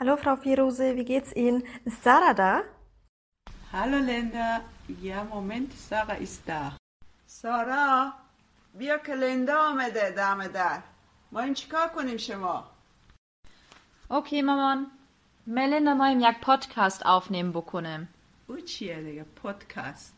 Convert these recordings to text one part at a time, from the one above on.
Hallo Frau Firose, wie geht's Ihnen? Ist Sarah da? Hallo Linda. Ja, Moment, Sarah ist da. سارا بیا که لندا آمده دم در ما این چیکار کنیم شما Okay, مامان. Melinda moim jak podcast aufnehmen بکنم. او چیه دیگه پادکست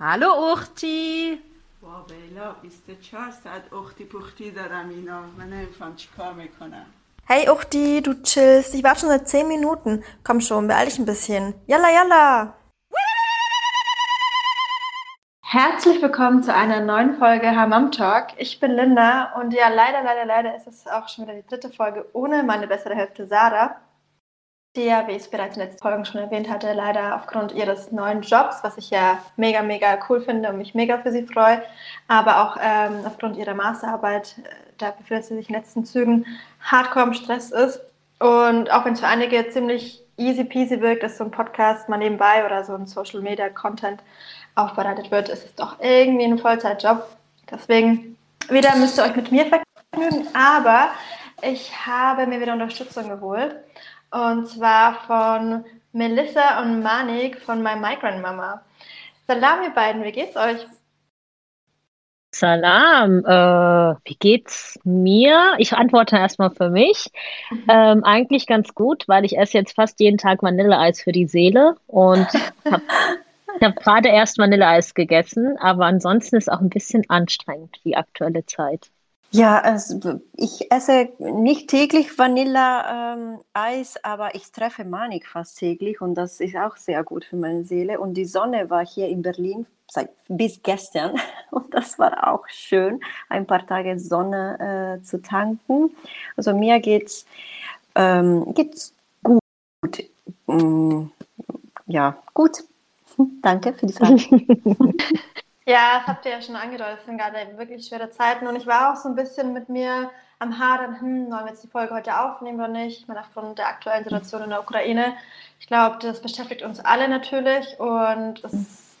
Hallo Uchti. با بیلا 24 ساعت اختی پختی دارم اینا من نمیفهم چیکار می‌کنم Hey Uchti, du chillst. Ich warte schon seit 10 Minuten. Komm schon, beeil dich ein bisschen. Yalla, yalla! Herzlich willkommen zu einer neuen Folge Hamam Talk. Ich bin Linda und ja, leider, leider, leider ist es auch schon wieder die dritte Folge ohne meine bessere Hälfte Sarah, die ja, wie ich es bereits in den letzten Folgen schon erwähnt hatte, leider aufgrund ihres neuen Jobs, was ich ja mega, mega cool finde und mich mega für sie freue, aber auch ähm, aufgrund ihrer Masterarbeit, äh, da befindet sie sich in den letzten Zügen, hardcore im Stress ist. Und auch wenn es für einige ziemlich easy peasy wirkt, dass so ein Podcast mal nebenbei oder so ein Social Media Content aufbereitet wird, ist es doch irgendwie ein Vollzeitjob. Deswegen, wieder müsst ihr euch mit mir vergnügen, aber ich habe mir wieder Unterstützung geholt. Und zwar von Melissa und Manik von My Migrant Mama. Salam, ihr beiden, wie geht's euch? Salam, äh, wie geht's mir? Ich antworte erstmal für mich. Ähm, eigentlich ganz gut, weil ich esse jetzt fast jeden Tag Vanilleeis für die Seele und habe hab gerade erst Vanilleeis gegessen, aber ansonsten ist auch ein bisschen anstrengend die aktuelle Zeit. Ja, also ich esse nicht täglich Vanilleeis, aber ich treffe Manik fast täglich und das ist auch sehr gut für meine Seele. Und die Sonne war hier in Berlin seit, bis gestern und das war auch schön, ein paar Tage Sonne äh, zu tanken. Also mir geht's, ähm, geht's gut. Mm, ja, gut. Danke für die Frage. Ja, das habt ihr ja schon angedeutet. Es sind gerade wirklich schwere Zeiten und ich war auch so ein bisschen mit mir am Hadern, hm, wollen wir jetzt die Folge heute aufnehmen oder nicht? Ich meine, aufgrund der aktuellen Situation in der Ukraine. Ich glaube, das beschäftigt uns alle natürlich und es,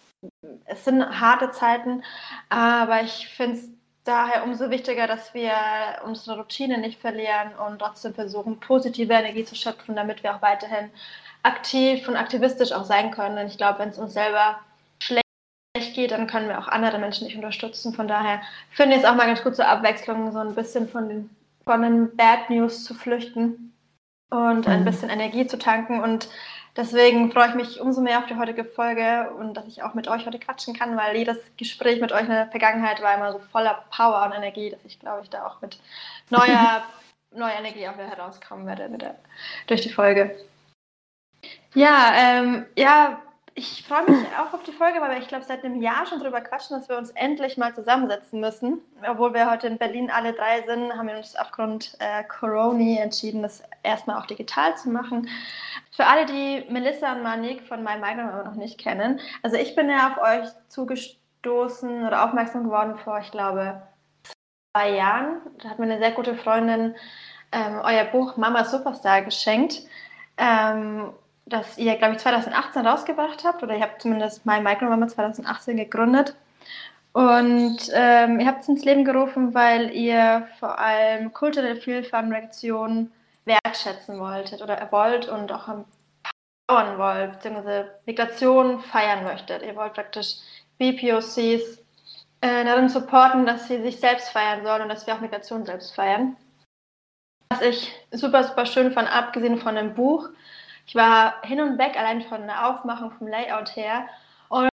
es sind harte Zeiten, aber ich finde es daher umso wichtiger, dass wir unsere Routine nicht verlieren und trotzdem versuchen, positive Energie zu schöpfen, damit wir auch weiterhin aktiv und aktivistisch auch sein können. Denn ich glaube, wenn es uns selber geht, dann können wir auch andere Menschen nicht unterstützen. Von daher finde ich es auch mal ganz gut zur Abwechslung, so ein bisschen von den, von den Bad News zu flüchten und ein Mhm. bisschen Energie zu tanken. Und deswegen freue ich mich umso mehr auf die heutige Folge und dass ich auch mit euch heute quatschen kann, weil jedes Gespräch mit euch in der Vergangenheit war immer so voller Power und Energie, dass ich glaube ich da auch mit neuer, neuer Energie auch wieder herauskommen werde wieder durch die Folge. Ja, ähm, ja, ich freue mich auch auf die Folge, weil wir, ich glaube, seit einem Jahr schon drüber quatschen, dass wir uns endlich mal zusammensetzen müssen. Obwohl wir heute in Berlin alle drei sind, haben wir uns aufgrund äh, Corona entschieden, das erstmal auch digital zu machen. Für alle, die Melissa und Manik von My Migrant noch nicht kennen, also ich bin ja auf euch zugestoßen oder aufmerksam geworden vor, ich glaube, zwei Jahren. Da hat mir eine sehr gute Freundin ähm, euer Buch Mama Superstar geschenkt. Ähm, das ihr, glaube ich, 2018 rausgebracht habt, oder ihr habt zumindest My Micromama 2018 gegründet. Und ähm, ihr habt es ins Leben gerufen, weil ihr vor allem kulturelle Vielfalt und Reaktionen wertschätzen wolltet oder wollt und auch empowern wollt, beziehungsweise Migration feiern möchtet. Ihr wollt praktisch BPOCs äh, darin supporten, dass sie sich selbst feiern sollen und dass wir auch Migration selbst feiern. Was ich super, super schön fand, abgesehen von dem Buch, ich war hin und weg, allein von der Aufmachung, vom Layout her. Und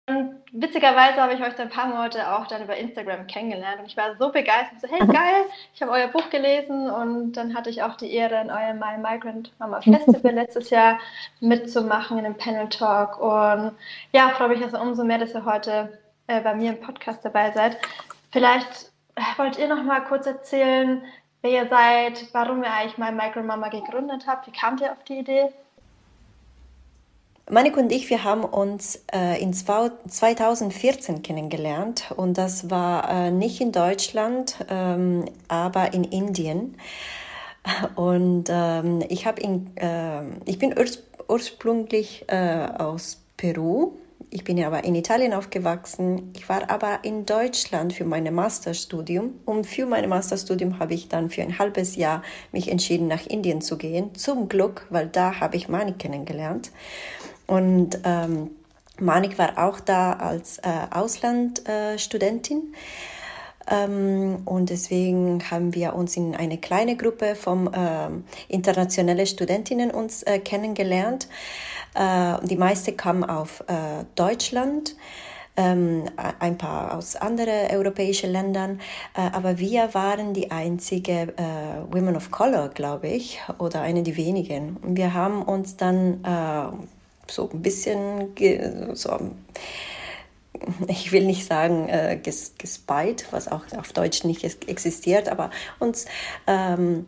witzigerweise habe ich euch dann ein paar Monate auch dann über Instagram kennengelernt. Und ich war so begeistert. So, hey, geil, ich habe euer Buch gelesen. Und dann hatte ich auch die Ehre, in eurem My Migrant Mama Festival letztes Jahr mitzumachen in einem Panel Talk. Und ja, freue mich also umso mehr, dass ihr heute äh, bei mir im Podcast dabei seid. Vielleicht äh, wollt ihr noch mal kurz erzählen, wer ihr seid, warum ihr eigentlich My Migrant Mama gegründet habt. Wie kamt ihr auf die Idee? Manik und ich, wir haben uns äh, in zwei- 2014 kennengelernt und das war äh, nicht in Deutschland, ähm, aber in Indien. Und ähm, ich in, ähm, ich bin urs ursprünglich äh, aus Peru. ich bin aber in Italien aufgewachsen. Ich war aber in Deutschland für mein Masterstudium. Und für mein Masterstudium habe ich dann für ein halbes Jahr mich entschieden, nach Indien zu gehen. Zum Glück, weil da habe ich Manik kennengelernt. Und ähm, Manik war auch da als äh, Auslandstudentin. Ähm, und deswegen haben wir uns in eine kleine Gruppe von ähm, internationalen Studentinnen uns äh, kennengelernt. Äh, die meisten kamen auf äh, Deutschland. Ähm, ein paar aus anderen europäischen Ländern, äh, aber wir waren die einzige äh, Women of Color, glaube ich, oder eine der wenigen. Und wir haben uns dann äh, so ein bisschen so ich will nicht sagen äh, ges gespeit, was auch auf Deutsch nicht existiert, aber uns ähm,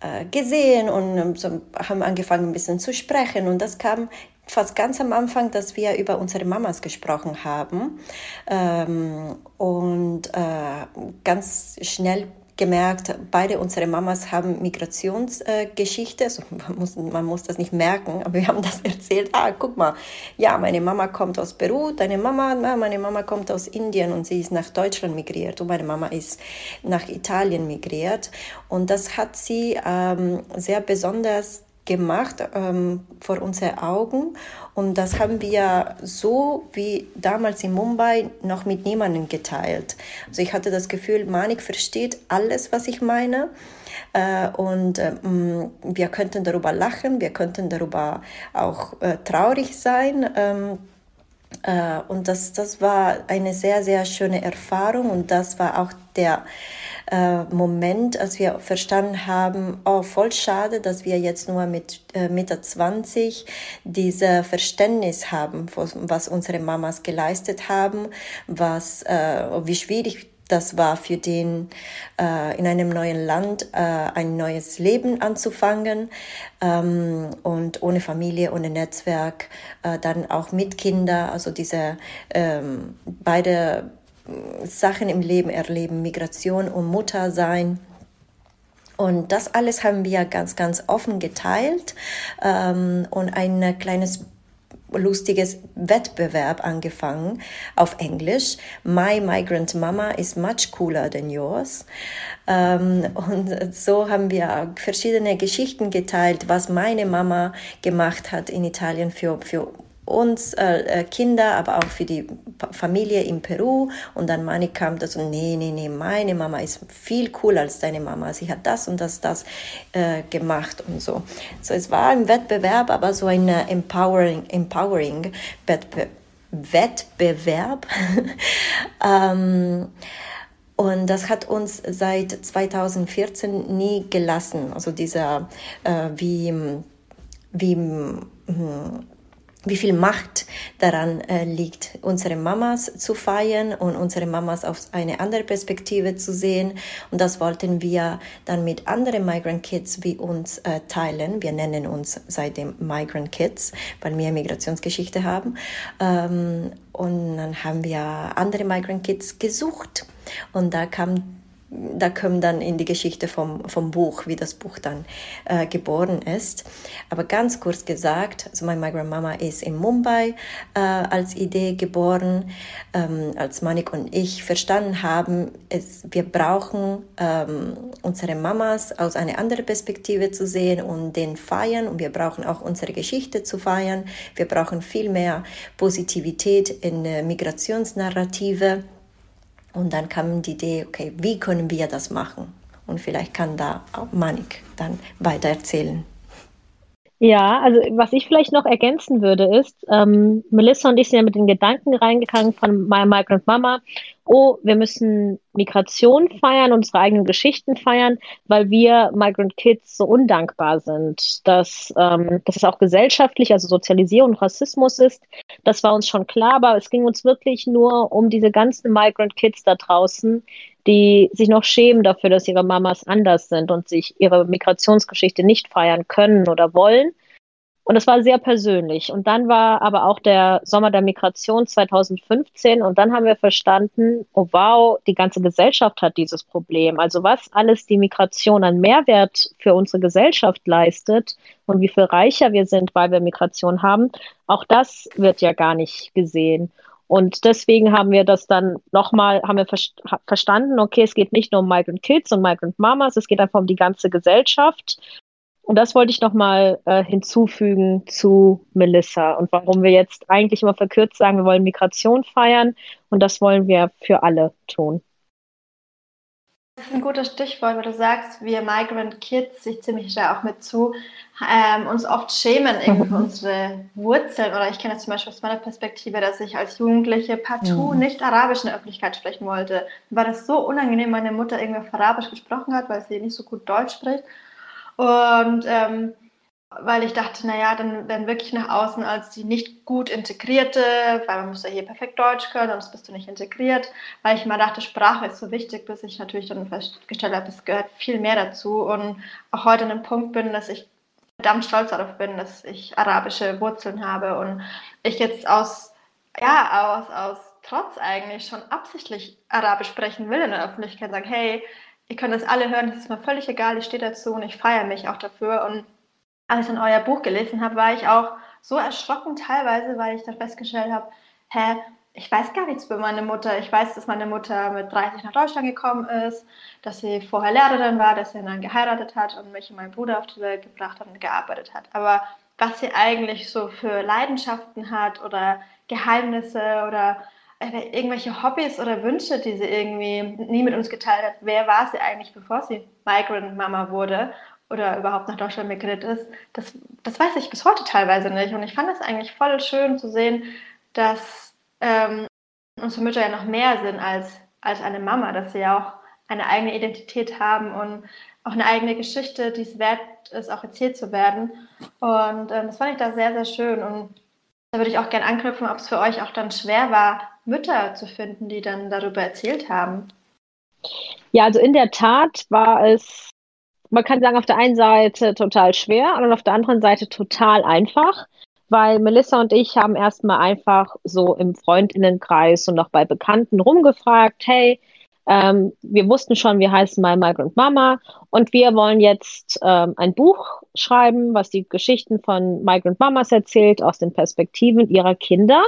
äh, gesehen und ähm, so haben angefangen ein bisschen zu sprechen. Und das kam fast ganz am Anfang, dass wir über unsere Mamas gesprochen haben. Ähm, und äh, ganz schnell gemerkt, beide unsere Mamas haben Migrationsgeschichte. Äh, also man, muss, man muss das nicht merken, aber wir haben das erzählt. Ah, guck mal, ja, meine Mama kommt aus Peru, deine Mama, meine Mama kommt aus Indien und sie ist nach Deutschland migriert und meine Mama ist nach Italien migriert. Und das hat sie ähm, sehr besonders gemacht ähm, vor unseren Augen. Und das haben wir so wie damals in Mumbai noch mit niemandem geteilt. Also ich hatte das Gefühl, Manik versteht alles, was ich meine. Äh, und äh, wir könnten darüber lachen, wir könnten darüber auch äh, traurig sein. Ähm, äh, und das, das war eine sehr, sehr schöne Erfahrung und das war auch der äh, Moment, als wir verstanden haben, oh, voll schade, dass wir jetzt nur mit äh, Mitte 20 dieses Verständnis haben, was unsere Mamas geleistet haben, was, äh, wie schwierig das war für den, äh, in einem neuen Land äh, ein neues Leben anzufangen ähm, und ohne Familie, ohne Netzwerk, äh, dann auch mit Kindern, also diese ähm, beide Sachen im Leben erleben, Migration und Muttersein. Und das alles haben wir ganz, ganz offen geteilt ähm, und ein kleines lustiges Wettbewerb angefangen auf Englisch. My Migrant Mama is much cooler than yours. Ähm, und so haben wir verschiedene Geschichten geteilt, was meine Mama gemacht hat in Italien für, für uns äh, äh, Kinder, aber auch für die Familie in Peru. Und dann Mani kam das und nee, nee, nee, meine Mama ist viel cooler als deine Mama. Sie hat das und das, das äh, gemacht und so. So, es war ein Wettbewerb, aber so ein äh, empowering, empowering Wettbe Wettbewerb. ähm, und das hat uns seit 2014 nie gelassen. Also dieser, äh, wie, wie, hm, wie viel Macht daran äh, liegt, unsere Mamas zu feiern und unsere Mamas auf eine andere Perspektive zu sehen. Und das wollten wir dann mit anderen Migrant Kids wie uns äh, teilen. Wir nennen uns seitdem Migrant Kids, weil wir Migrationsgeschichte haben. Ähm, und dann haben wir andere Migrant Kids gesucht. Und da kam da kommen dann in die Geschichte vom, vom Buch, wie das Buch dann äh, geboren ist. Aber ganz kurz gesagt, also meine Migrant Mama ist in Mumbai äh, als Idee geboren, ähm, als Manik und ich verstanden haben, es, wir brauchen ähm, unsere Mamas aus einer anderen Perspektive zu sehen und den feiern und wir brauchen auch unsere Geschichte zu feiern. Wir brauchen viel mehr Positivität in äh, Migrationsnarrative und dann kam die Idee, okay, wie können wir das machen? Und vielleicht kann da auch Manik dann weiter erzählen. Ja, also was ich vielleicht noch ergänzen würde ist, ähm, Melissa und ich sind ja mit den Gedanken reingegangen von My Migrant Mama, oh, wir müssen Migration feiern, unsere eigenen Geschichten feiern, weil wir Migrant Kids so undankbar sind, dass, ähm, dass es auch gesellschaftlich, also Sozialisierung und Rassismus ist. Das war uns schon klar, aber es ging uns wirklich nur um diese ganzen Migrant Kids da draußen, die sich noch schämen dafür, dass ihre Mamas anders sind und sich ihre Migrationsgeschichte nicht feiern können oder wollen. Und das war sehr persönlich. Und dann war aber auch der Sommer der Migration 2015 und dann haben wir verstanden, oh wow, die ganze Gesellschaft hat dieses Problem. Also was alles die Migration an Mehrwert für unsere Gesellschaft leistet und wie viel reicher wir sind, weil wir Migration haben, auch das wird ja gar nicht gesehen. Und deswegen haben wir das dann nochmal, haben wir verstanden, okay, es geht nicht nur um Migrant Kids und Migrant Mamas, es geht einfach um die ganze Gesellschaft. Und das wollte ich nochmal äh, hinzufügen zu Melissa und warum wir jetzt eigentlich immer verkürzt sagen, wir wollen Migration feiern und das wollen wir für alle tun. Das ist ein gutes Stichwort, weil du sagst, wir Migrant Kids, ich ziemlich da auch mit zu, ähm, uns oft schämen irgendwie für unsere Wurzeln. Oder ich kenne das zum Beispiel aus meiner Perspektive, dass ich als Jugendliche partout mhm. nicht Arabisch in der Öffentlichkeit sprechen wollte. Mir war das so unangenehm, meine Mutter irgendwie auf Arabisch gesprochen hat, weil sie nicht so gut Deutsch spricht. Und ähm, weil ich dachte, naja, dann werden wirklich nach außen als die nicht gut integrierte, weil man muss ja hier perfekt Deutsch können, sonst bist du nicht integriert, weil ich immer dachte, Sprache ist so wichtig, bis ich natürlich dann festgestellt habe, es gehört viel mehr dazu und auch heute an dem Punkt bin, dass ich verdammt stolz darauf bin, dass ich arabische Wurzeln habe und ich jetzt aus, ja, aus, aus Trotz eigentlich schon absichtlich Arabisch sprechen will in der Öffentlichkeit, sagen, hey, ihr könnt das alle hören, es ist mir völlig egal, ich stehe dazu und ich feiere mich auch dafür. Und als ich dann euer Buch gelesen habe, war ich auch so erschrocken teilweise, weil ich dann festgestellt habe, hä, ich weiß gar nichts über meine Mutter. Ich weiß, dass meine Mutter mit 30 nach Deutschland gekommen ist, dass sie vorher Lehrerin war, dass sie dann geheiratet hat und mich und meinen Bruder auf die Welt gebracht hat und gearbeitet hat. Aber was sie eigentlich so für Leidenschaften hat oder Geheimnisse oder äh, irgendwelche Hobbys oder Wünsche, die sie irgendwie nie mit uns geteilt hat. Wer war sie eigentlich, bevor sie Migrant Mama wurde oder überhaupt nach Deutschland migriert ist? Das, das weiß ich bis heute teilweise nicht. Und ich fand es eigentlich voll schön zu sehen, dass ähm, unsere Mütter ja noch mehr sind als, als eine Mama, dass sie ja auch eine eigene Identität haben und auch eine eigene Geschichte, die es wert ist, auch erzählt zu werden. Und ähm, das fand ich da sehr, sehr schön. Und da würde ich auch gerne anknüpfen, ob es für euch auch dann schwer war, Mütter zu finden, die dann darüber erzählt haben. Ja, also in der Tat war es, man kann sagen, auf der einen Seite total schwer und auf der anderen Seite total einfach, weil Melissa und ich haben erstmal einfach so im Freundinnenkreis und auch bei Bekannten rumgefragt, hey, ähm, wir wussten schon, wir heißen My Migrant Mama und wir wollen jetzt ähm, ein Buch schreiben, was die Geschichten von Migrant Mamas erzählt aus den Perspektiven ihrer Kinder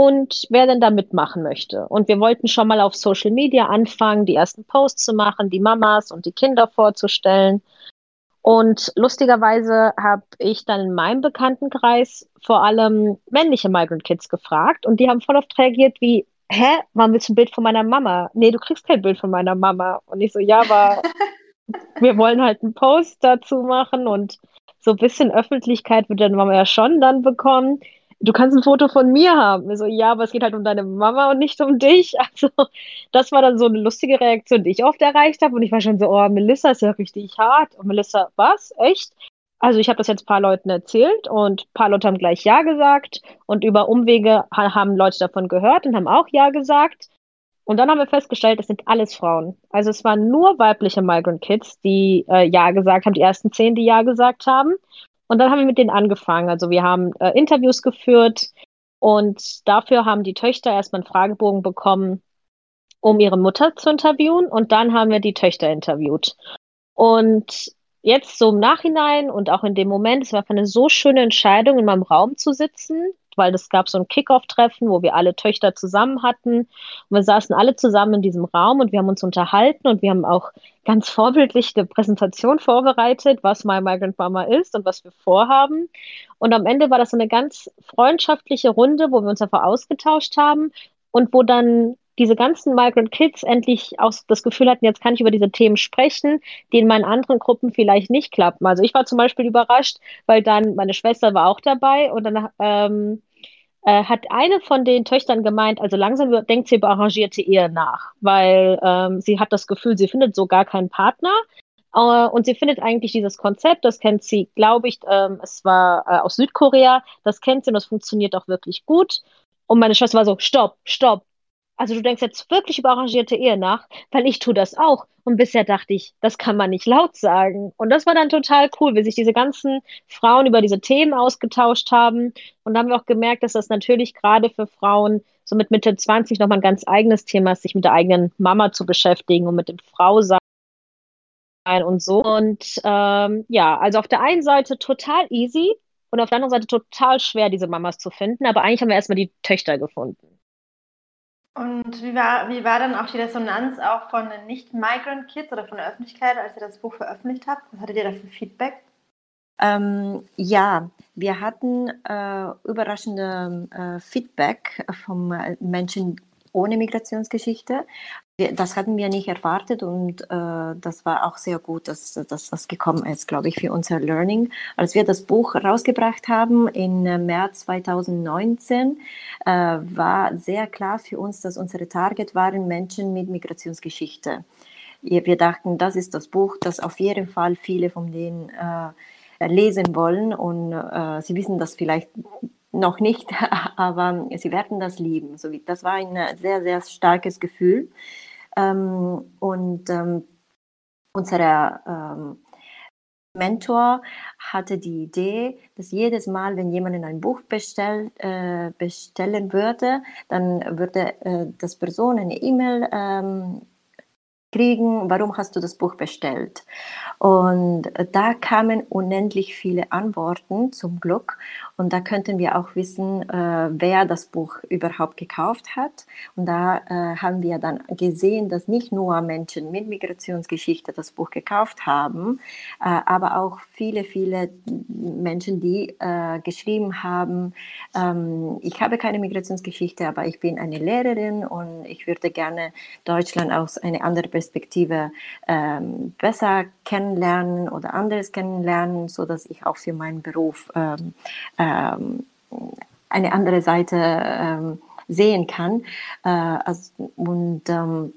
und wer denn da mitmachen möchte. Und wir wollten schon mal auf Social Media anfangen, die ersten Posts zu machen, die Mamas und die Kinder vorzustellen. Und lustigerweise habe ich dann in meinem Bekanntenkreis vor allem männliche Migrant Kids gefragt und die haben voll oft reagiert wie, hä, wann willst du ein Bild von meiner Mama? Nee, du kriegst kein Bild von meiner Mama. Und ich so, ja, aber wir wollen halt einen Post dazu machen und so ein bisschen Öffentlichkeit wird dann Mama ja schon dann bekommen. Du kannst ein Foto von mir haben. So, ja, aber es geht halt um deine Mama und nicht um dich. Also, das war dann so eine lustige Reaktion, die ich oft erreicht habe. Und ich war schon so, oh, Melissa ist ja richtig hart. Und Melissa, was? Echt? Also ich habe das jetzt ein paar Leuten erzählt und ein paar Leute haben gleich Ja gesagt und über Umwege haben Leute davon gehört und haben auch Ja gesagt. Und dann haben wir festgestellt, das sind alles Frauen. Also es waren nur weibliche Migrant Kids, die äh, Ja gesagt haben, die ersten zehn, die Ja gesagt haben. Und dann haben wir mit denen angefangen. Also wir haben äh, Interviews geführt und dafür haben die Töchter erstmal einen Fragebogen bekommen, um ihre Mutter zu interviewen. Und dann haben wir die Töchter interviewt. Und jetzt so im Nachhinein und auch in dem Moment, es war eine so schöne Entscheidung, in meinem Raum zu sitzen, weil es gab so ein Kickoff-Treffen, wo wir alle Töchter zusammen hatten. Und wir saßen alle zusammen in diesem Raum und wir haben uns unterhalten und wir haben auch ganz vorbildlich eine Präsentation vorbereitet, was My Migrant Mama ist und was wir vorhaben. Und am Ende war das so eine ganz freundschaftliche Runde, wo wir uns einfach ausgetauscht haben und wo dann diese ganzen Migrant Kids endlich auch das Gefühl hatten, jetzt kann ich über diese Themen sprechen, die in meinen anderen Gruppen vielleicht nicht klappen. Also ich war zum Beispiel überrascht, weil dann meine Schwester war auch dabei und dann ähm, äh, hat eine von den Töchtern gemeint, also langsam denkt sie über arrangierte Ehe nach, weil ähm, sie hat das Gefühl, sie findet so gar keinen Partner. Uh, und sie findet eigentlich dieses Konzept, das kennt sie, glaube ich, ähm, es war äh, aus Südkorea, das kennt sie und das funktioniert auch wirklich gut. Und meine Schwester war so, stopp, stopp, also du denkst jetzt wirklich über arrangierte Ehe nach, weil ich tue das auch. Und bisher dachte ich, das kann man nicht laut sagen. Und das war dann total cool, wie sich diese ganzen Frauen über diese Themen ausgetauscht haben. Und da haben wir auch gemerkt, dass das natürlich gerade für Frauen so mit Mitte 20 nochmal ein ganz eigenes Thema ist, sich mit der eigenen Mama zu beschäftigen und mit dem Frausein und so. Und ähm, ja, also auf der einen Seite total easy und auf der anderen Seite total schwer, diese Mamas zu finden. Aber eigentlich haben wir erstmal die Töchter gefunden. Und wie war, wie war dann auch die Resonanz auch von den Nicht-Migrant-Kids oder von der Öffentlichkeit, als ihr das Buch veröffentlicht habt? Was hattet ihr da für Feedback? Ähm, ja, wir hatten äh, überraschende äh, Feedback von äh, Menschen ohne Migrationsgeschichte das hatten wir nicht erwartet und äh, das war auch sehr gut, dass, dass das gekommen ist, glaube ich, für unser Learning. Als wir das Buch rausgebracht haben im äh, März 2019, äh, war sehr klar für uns, dass unsere Target waren Menschen mit Migrationsgeschichte. Wir dachten, das ist das Buch, das auf jeden Fall viele von denen äh, lesen wollen und äh, sie wissen das vielleicht noch nicht, aber sie werden das lieben. Das war ein sehr, sehr starkes Gefühl. Ähm, und ähm, unser ähm, Mentor hatte die Idee, dass jedes Mal, wenn jemand ein Buch bestell, äh, bestellen würde, dann würde äh, das Person eine E-Mail ähm, kriegen, warum hast du das Buch bestellt? Und da kamen unendlich viele Antworten zum Glück. Und da könnten wir auch wissen, äh, wer das Buch überhaupt gekauft hat. Und da äh, haben wir dann gesehen, dass nicht nur Menschen mit Migrationsgeschichte das Buch gekauft haben, äh, aber auch viele, viele Menschen, die äh, geschrieben haben, ähm, ich habe keine Migrationsgeschichte, aber ich bin eine Lehrerin und ich würde gerne Deutschland aus einer anderen Perspektive ähm, besser kennenlernen oder anderes kennenlernen, so dass ich auch für meinen Beruf ähm, ähm, eine andere Seite ähm, sehen kann. Äh, also, und ähm,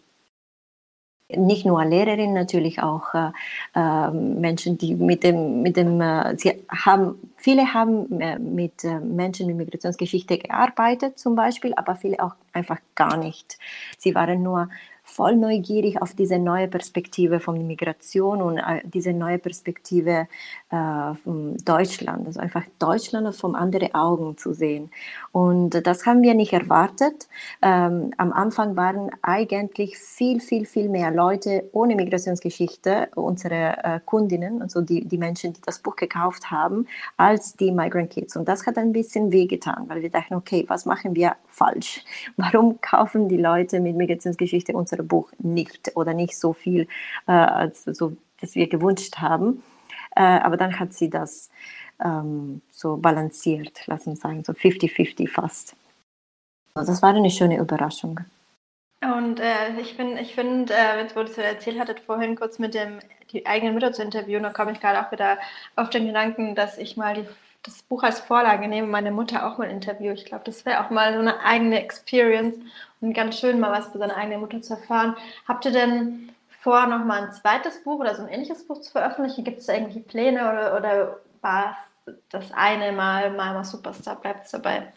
nicht nur Lehrerinnen, natürlich auch äh, äh, Menschen, die mit dem, mit dem, äh, sie haben, viele haben äh, mit äh, Menschen mit Migrationsgeschichte gearbeitet zum Beispiel, aber viele auch einfach gar nicht. Sie waren nur voll neugierig auf diese neue Perspektive von Migration und äh, diese neue Perspektive äh, von Deutschland, also einfach Deutschland von anderen Augen zu sehen. Und das haben wir nicht erwartet. Ähm, am Anfang waren eigentlich viel, viel, viel mehr Leute ohne Migrationsgeschichte, unsere äh, Kundinnen, also die, die Menschen, die das Buch gekauft haben, als die Migrant Kids. Und das hat ein bisschen wehgetan, weil wir dachten, okay, was machen wir falsch? Warum kaufen die Leute mit Migrationsgeschichte unsere Buch nicht oder nicht so viel, äh, als so, dass wir gewünscht haben. Äh, aber dann hat sie das ähm, so balanciert, lass uns sagen, so 50-50 fast. Also das war eine schöne Überraschung. Und äh, ich finde, ich find, äh, jetzt wo ihr es erzählt hattet, vorhin kurz mit dem die eigenen Mütter zu interviewen, da komme ich gerade auch wieder auf den Gedanken, dass ich mal die, das Buch als Vorlage nehme, meine Mutter auch mal interviewe. Ich glaube, das wäre auch mal so eine eigene Experience und ganz schön, mal was über seine eigene Mutter zu erfahren. Habt ihr denn vor, nochmal ein zweites Buch oder so ein ähnliches Buch zu veröffentlichen? Gibt es da irgendwelche Pläne oder, oder war das eine Mal, mal Superstar, bleibt es dabei?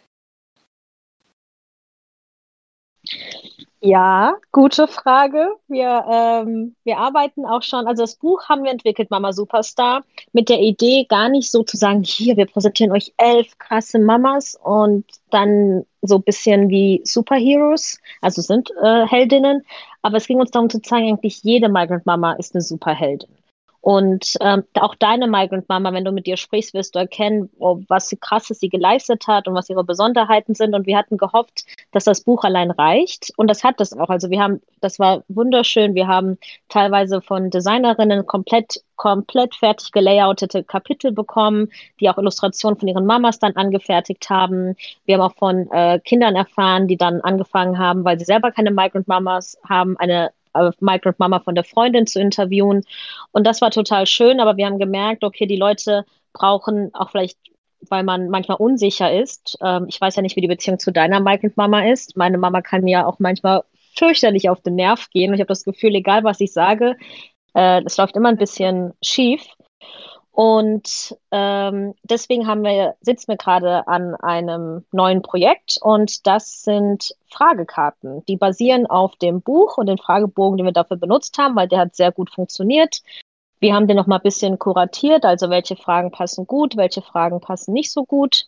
Ja, gute Frage. Wir, ähm, wir arbeiten auch schon, also das Buch haben wir entwickelt, Mama Superstar, mit der Idee, gar nicht so zu sagen, hier, wir präsentieren euch elf krasse Mamas und dann so ein bisschen wie Superheroes, also sind äh, Heldinnen, aber es ging uns darum zu zeigen, eigentlich jede Migrant Mama ist eine Superheldin. Und ähm, auch deine Migrant Mama, wenn du mit ihr sprichst, wirst du erkennen, oh, was krasses sie geleistet hat und was ihre Besonderheiten sind. Und wir hatten gehofft, dass das Buch allein reicht. Und das hat es auch. Also wir haben, das war wunderschön. Wir haben teilweise von Designerinnen komplett komplett fertig gelayoutete Kapitel bekommen, die auch Illustrationen von ihren Mamas dann angefertigt haben. Wir haben auch von äh, Kindern erfahren, die dann angefangen haben, weil sie selber keine Migrant Mamas haben, eine äh, Migrant Mama von der Freundin zu interviewen. Und das war total schön, aber wir haben gemerkt, okay, die Leute brauchen auch vielleicht weil man manchmal unsicher ist. Ähm, ich weiß ja nicht, wie die Beziehung zu deiner Migrant Mama ist. Meine Mama kann mir auch manchmal fürchterlich auf den Nerv gehen. Und ich habe das Gefühl, egal was ich sage, äh, es läuft immer ein bisschen schief. Und ähm, deswegen haben wir, sitzen wir gerade an einem neuen Projekt und das sind Fragekarten. Die basieren auf dem Buch und den Fragebogen, den wir dafür benutzt haben, weil der hat sehr gut funktioniert. Wir haben den noch mal ein bisschen kuratiert, also welche Fragen passen gut, welche Fragen passen nicht so gut.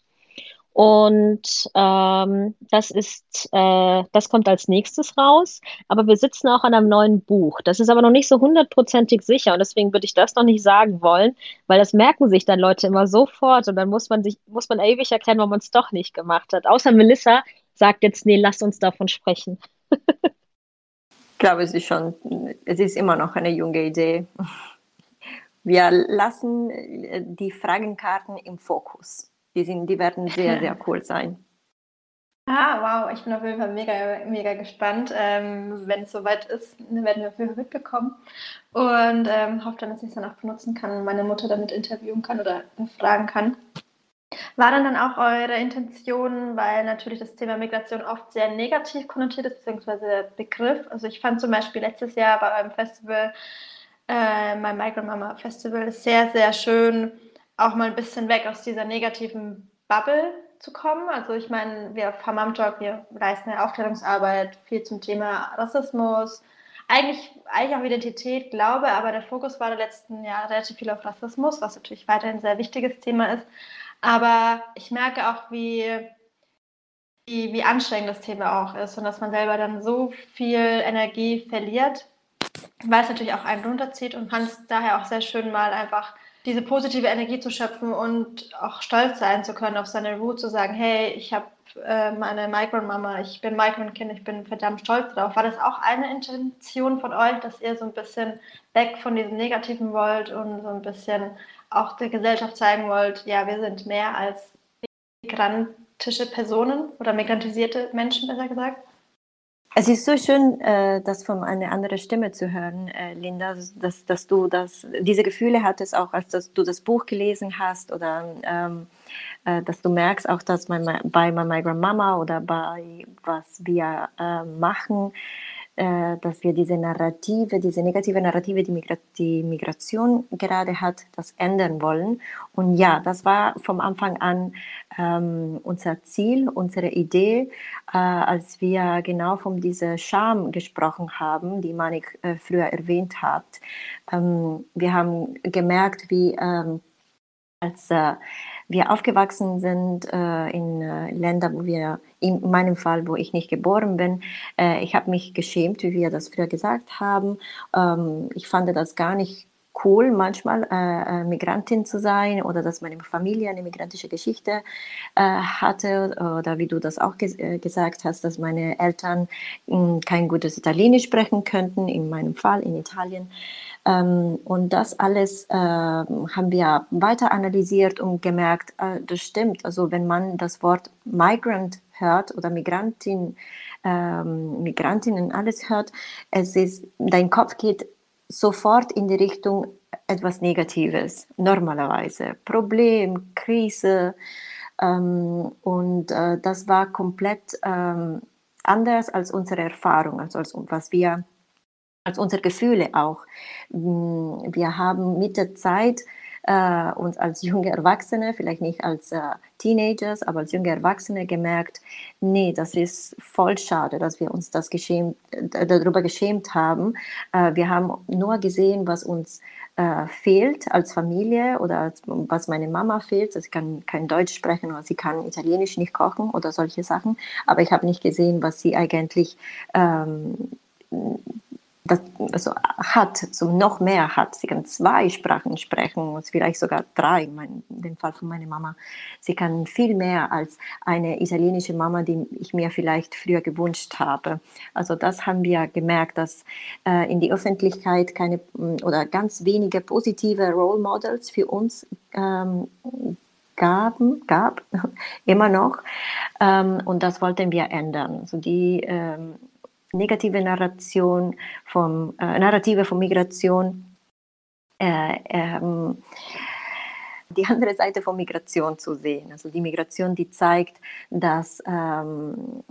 Und ähm, das ist, äh, das kommt als nächstes raus. Aber wir sitzen auch an einem neuen Buch. Das ist aber noch nicht so hundertprozentig sicher und deswegen würde ich das noch nicht sagen wollen, weil das merken sich dann Leute immer sofort und dann muss man sich, muss man ewig erklären, warum man es doch nicht gemacht hat. Außer Melissa sagt jetzt, nee, lass uns davon sprechen. ich glaube, es ist schon, es ist immer noch eine junge Idee. Wir lassen äh, die Fragenkarten im Fokus. Die, sind, die werden sehr, sehr cool sein. Ah, wow, ich bin auf jeden Fall mega, mega gespannt. Ähm, wenn es soweit ist, werden wir auf jeden Fall mitbekommen. Und ähm, hoffe dann, dass ich es dann auch benutzen kann und meine Mutter damit interviewen kann oder fragen kann. War dann dann auch eure Intention, weil natürlich das Thema Migration oft sehr negativ konnotiert ist, beziehungsweise der Begriff. Also ich fand zum Beispiel letztes Jahr bei eurem Festival, äh, mein Migrant Mama Festival, sehr, sehr schön, auch mal ein bisschen weg aus dieser negativen Bubble zu kommen. Also ich meine, wir auf Hammam Talk, wir leisten eine Aufklärungsarbeit viel zum Thema Rassismus, eigentlich, eigentlich auch Identität, Glaube, aber der Fokus war der letzten Jahre relativ viel auf Rassismus, was natürlich weiterhin ein sehr wichtiges Thema ist. Aber ich merke auch, wie, wie, wie anstrengend das Thema auch ist und dass man selber dann so viel Energie verliert, weil es natürlich auch einen runterzieht und fand es daher auch sehr schön, mal einfach diese positive Energie zu schöpfen und auch stolz sein zu können auf seine Root, zu sagen, hey, ich habe äh, meine Migrant-Mama, ich bin Migrant-Kind, ich bin verdammt stolz drauf. War das auch eine Intention von euch, dass ihr so ein bisschen weg von diesem Negativen wollt und so ein bisschen auch der Gesellschaft zeigen wollt, ja, wir sind mehr als migrantische Personen oder migrantisierte Menschen, besser gesagt? Es ist so schön, äh, das von einer anderen Stimme zu hören, äh, Linda, dass, dass du das, diese Gefühle hattest, auch als dass du das Buch gelesen hast oder ähm, äh, dass du merkst auch, dass mein, bei My Migrant Mama oder bei was wir äh, machen, dass wir diese Narrative, diese negative Narrative, die, Migra die Migration gerade hat, das ändern wollen. Und ja, das war vom Anfang an ähm, unser Ziel, unsere Idee, äh, als wir genau von dieser Scham gesprochen haben, die Manik äh, früher erwähnt hat. Ähm, wir haben gemerkt, wie ähm, als äh, wir aufgewachsen sind äh, in äh, Ländern, wo wir, in meinem Fall, wo ich nicht geboren bin, äh, ich habe mich geschämt, wie wir das früher gesagt haben. Ähm, ich fand das gar nicht cool, manchmal äh, äh, Migrantin zu sein oder dass meine Familie eine migrantische Geschichte äh, hatte oder wie du das auch ges äh, gesagt hast, dass meine Eltern mh, hm, kein gutes Italienisch sprechen könnten, in meinem Fall in Italien. Ähm, und das alles äh, haben wir weiter analysiert und gemerkt, äh, das stimmt. Also wenn man das Wort Migrant hört oder Migrantin, ähm, Migrantinnen alles hört, es ist, dein Kopf geht sofort in die Richtung etwas Negatives, normalerweise. Problem, Krise. Ähm, und äh, das war komplett ähm, anders als unsere Erfahrung, also als was wir, als unsere Gefühle auch. Mm, wir haben mit der Zeit äh, uns als junge Erwachsene, vielleicht nicht als äh, Teenagers, aber als junge Erwachsene gemerkt, nee, das ist voll schade, dass wir uns das geschämt, äh, darüber geschämt haben. Äh, wir haben nur gesehen, was uns äh, fehlt als Familie oder als, was meine Mama fehlt. Also sie kann kein Deutsch sprechen oder sie kann Italienisch nicht kochen oder solche Sachen. Aber ich habe nicht gesehen, was sie eigentlich ähm, das also hat, so noch mehr hat. Sie kann zwei Sprachen sprechen, vielleicht sogar drei, in dem Fall von meiner Mama. Sie kann viel mehr als eine italienische Mama, die ich mir vielleicht früher gewünscht habe. Also das haben wir gemerkt, dass äh, in die Öffentlichkeit keine oder ganz wenige positive Role Models für uns ähm, gaben, gab, immer noch. Ähm, und das wollten wir ändern. Also die ähm, negative Narration vom, äh, Narrative von Migration äh, ähm, die andere Seite von Migration zu sehen. Also die Migration, die zeigt, dass ähm,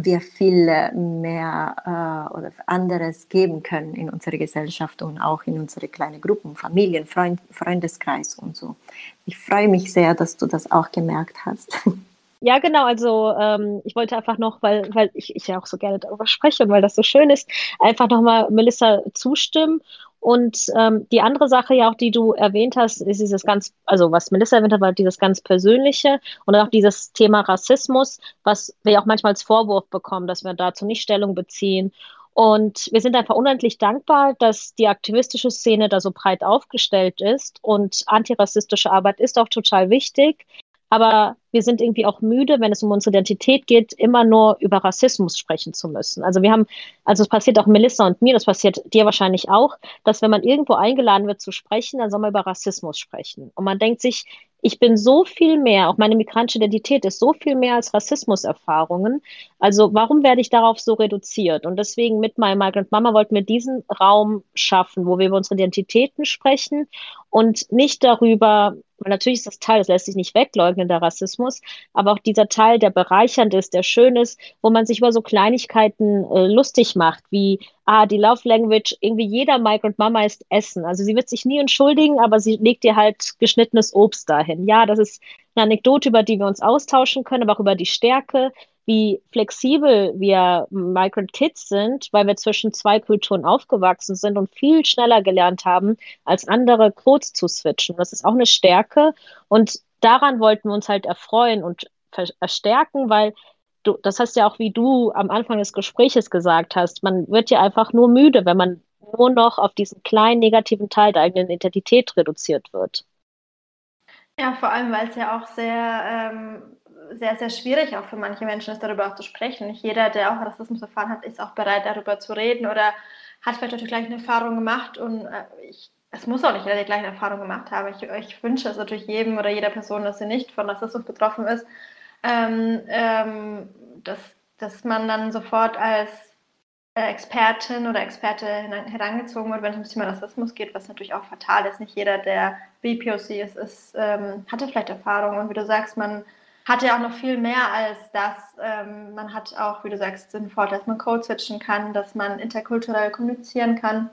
wir viel mehr äh, oder anderes geben können in unserer Gesellschaft und auch in unsere kleinen Gruppen, Familien, Freund, Freundeskreis und so. Ich freue mich sehr, dass du das auch gemerkt hast. Ja, genau. Also ähm, ich wollte einfach noch, weil, weil ich, ich ja auch so gerne darüber spreche und weil das so schön ist, einfach nochmal Melissa zustimmen. Und ähm, die andere Sache ja auch, die du erwähnt hast, ist dieses ganz, also was Melissa erwähnt hat, war dieses ganz Persönliche und auch dieses Thema Rassismus, was wir auch manchmal als Vorwurf bekommen, dass wir dazu nicht Stellung beziehen. Und wir sind einfach unendlich dankbar, dass die aktivistische Szene da so breit aufgestellt ist und antirassistische Arbeit ist auch total wichtig. Aber wir sind irgendwie auch müde, wenn es um unsere Identität geht, immer nur über Rassismus sprechen zu müssen. Also wir haben, also es passiert auch Melissa und mir, das passiert dir wahrscheinlich auch, dass wenn man irgendwo eingeladen wird zu sprechen, dann soll man über Rassismus sprechen. Und man denkt sich, ich bin so viel mehr, auch meine migrantische Identität ist so viel mehr als Rassismuserfahrungen. Also warum werde ich darauf so reduziert? Und deswegen mit My Migrant Mama wollten wir diesen Raum schaffen, wo wir über unsere Identitäten sprechen und nicht darüber, weil natürlich ist das Teil, das lässt sich nicht wegleugnen, der Rassismus, aber auch dieser Teil, der bereichernd ist, der schön ist, wo man sich über so Kleinigkeiten äh, lustig macht, wie ah, die Love Language, irgendwie jeder Migrant Mama ist Essen. Also sie wird sich nie entschuldigen, aber sie legt dir halt geschnittenes Obst dahin. Ja, das ist eine Anekdote, über die wir uns austauschen können, aber auch über die Stärke, wie flexibel wir Migrant Kids sind, weil wir zwischen zwei Kulturen aufgewachsen sind und viel schneller gelernt haben, als andere Codes zu switchen. Das ist auch eine Stärke und daran wollten wir uns halt erfreuen und verstärken, weil du, das hast ja auch, wie du am Anfang des Gespräches gesagt hast, man wird ja einfach nur müde, wenn man nur noch auf diesen kleinen negativen Teil der eigenen Identität reduziert wird. Ja, vor allem, weil es ja auch sehr, ähm, sehr, sehr schwierig auch für manche Menschen ist, darüber auch zu sprechen. Nicht jeder, der auch Rassismus erfahren hat, ist auch bereit, darüber zu reden oder hat vielleicht auch die gleichen Erfahrungen gemacht und äh, ich, es muss auch nicht jeder die gleichen Erfahrungen gemacht haben. Ich, ich wünsche es natürlich jedem oder jeder Person, dass sie nicht von Rassismus betroffen ist, ähm, ähm, dass, dass man dann sofort als äh, Expertin oder Experte herangezogen wird, wenn es um das Thema Rassismus geht, was natürlich auch fatal ist. Nicht jeder, der BPOC ist, ist ähm, hatte vielleicht Erfahrung. Und wie du sagst, man hat ja auch noch viel mehr als das. Ähm, man hat auch, wie du sagst, den Vorteil, dass man Code switchen kann, dass man interkulturell kommunizieren kann.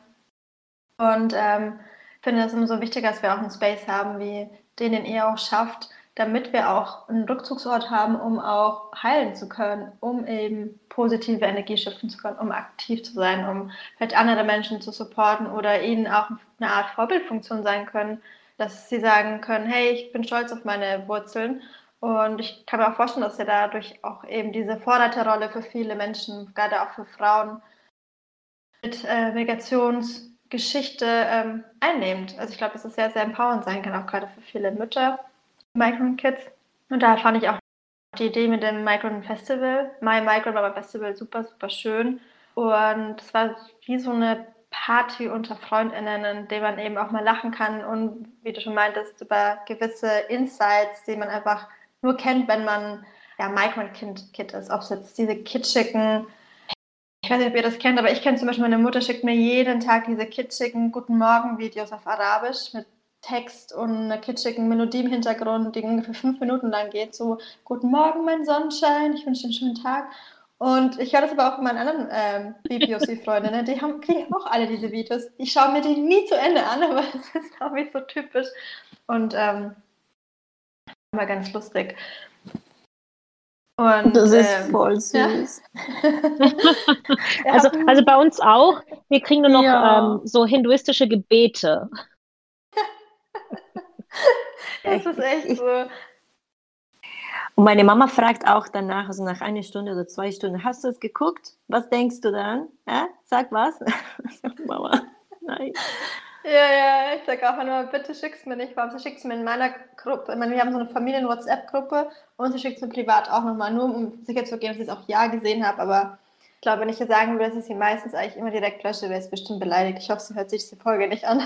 Und ähm, finde es umso wichtiger, dass wir auch einen Space haben, wie den, den ihr auch schafft, damit wir auch einen Rückzugsort haben, um auch heilen zu können, um eben positive Energie schöpfen zu können, um aktiv zu sein, um vielleicht andere Menschen zu supporten oder ihnen auch eine Art Vorbildfunktion sein können, dass sie sagen können, hey, ich bin stolz auf meine Wurzeln und ich kann mir auch vorstellen, dass ihr dadurch auch eben diese Vorreiterrolle für viele Menschen, gerade auch für Frauen mit äh, Migrationsgeschichte ähm, einnehmt. Also ich glaube, dass es sehr, sehr empowernd sein kann, auch gerade für viele Mütter Migrant Kids. Und da fand ich auch die Idee mit dem Migrant Festival, My Migrant Mama Festival, super, super schön. Und es war wie so eine Party unter FreundInnen, in der man eben auch mal lachen kann und, wie du schon meintest, über gewisse Insights, die man einfach nur kennt, wenn man ja Migrant Kind, Kid ist. Ob es jetzt diese kitschigen, ich weiß nicht, ob ihr das kennt, aber ich kenne zum Beispiel, meine Mutter schickt mir jeden Tag diese kitschigen Guten Morgen Videos auf Arabisch mit Text und einer kitschigen Melodie im Hintergrund, die ungefähr fünf Minuten lang geht. So, guten Morgen, mein Sonnenschein, ich wünsche dir einen schönen Tag. Und ich höre das aber auch von meinen anderen ähm, BPOC-Freundinnen, die haben, kriegen auch alle diese Videos. Ich schaue mir die nie zu Ende an, aber es ist, glaube ich, so typisch. Und ähm, immer ganz lustig. Und, das ist ähm, voll süß. Ja. also, also bei uns auch. Wir kriegen nur noch ja. ähm, so hinduistische Gebete. das ist echt so. Und meine Mama fragt auch danach, also nach einer Stunde oder zwei Stunden, hast du es geguckt? Was denkst du dann? Ja? Sag was. Mama, nein. Ja, ja, ich sage auch immer, bitte schick's mir nicht. Warum schickst du mir in meiner Gruppe? Ich meine, wir haben so eine Familien-WhatsApp-Gruppe und sie schickt es mir privat auch nochmal, nur um sicher zu gehen, dass ich es auch ja gesehen habe. Aber ich glaube, wenn ich jetzt sagen würde, dass ich sie meistens eigentlich immer direkt lösche, wäre es bestimmt beleidigt. Ich hoffe, sie hört sich die Folge nicht an.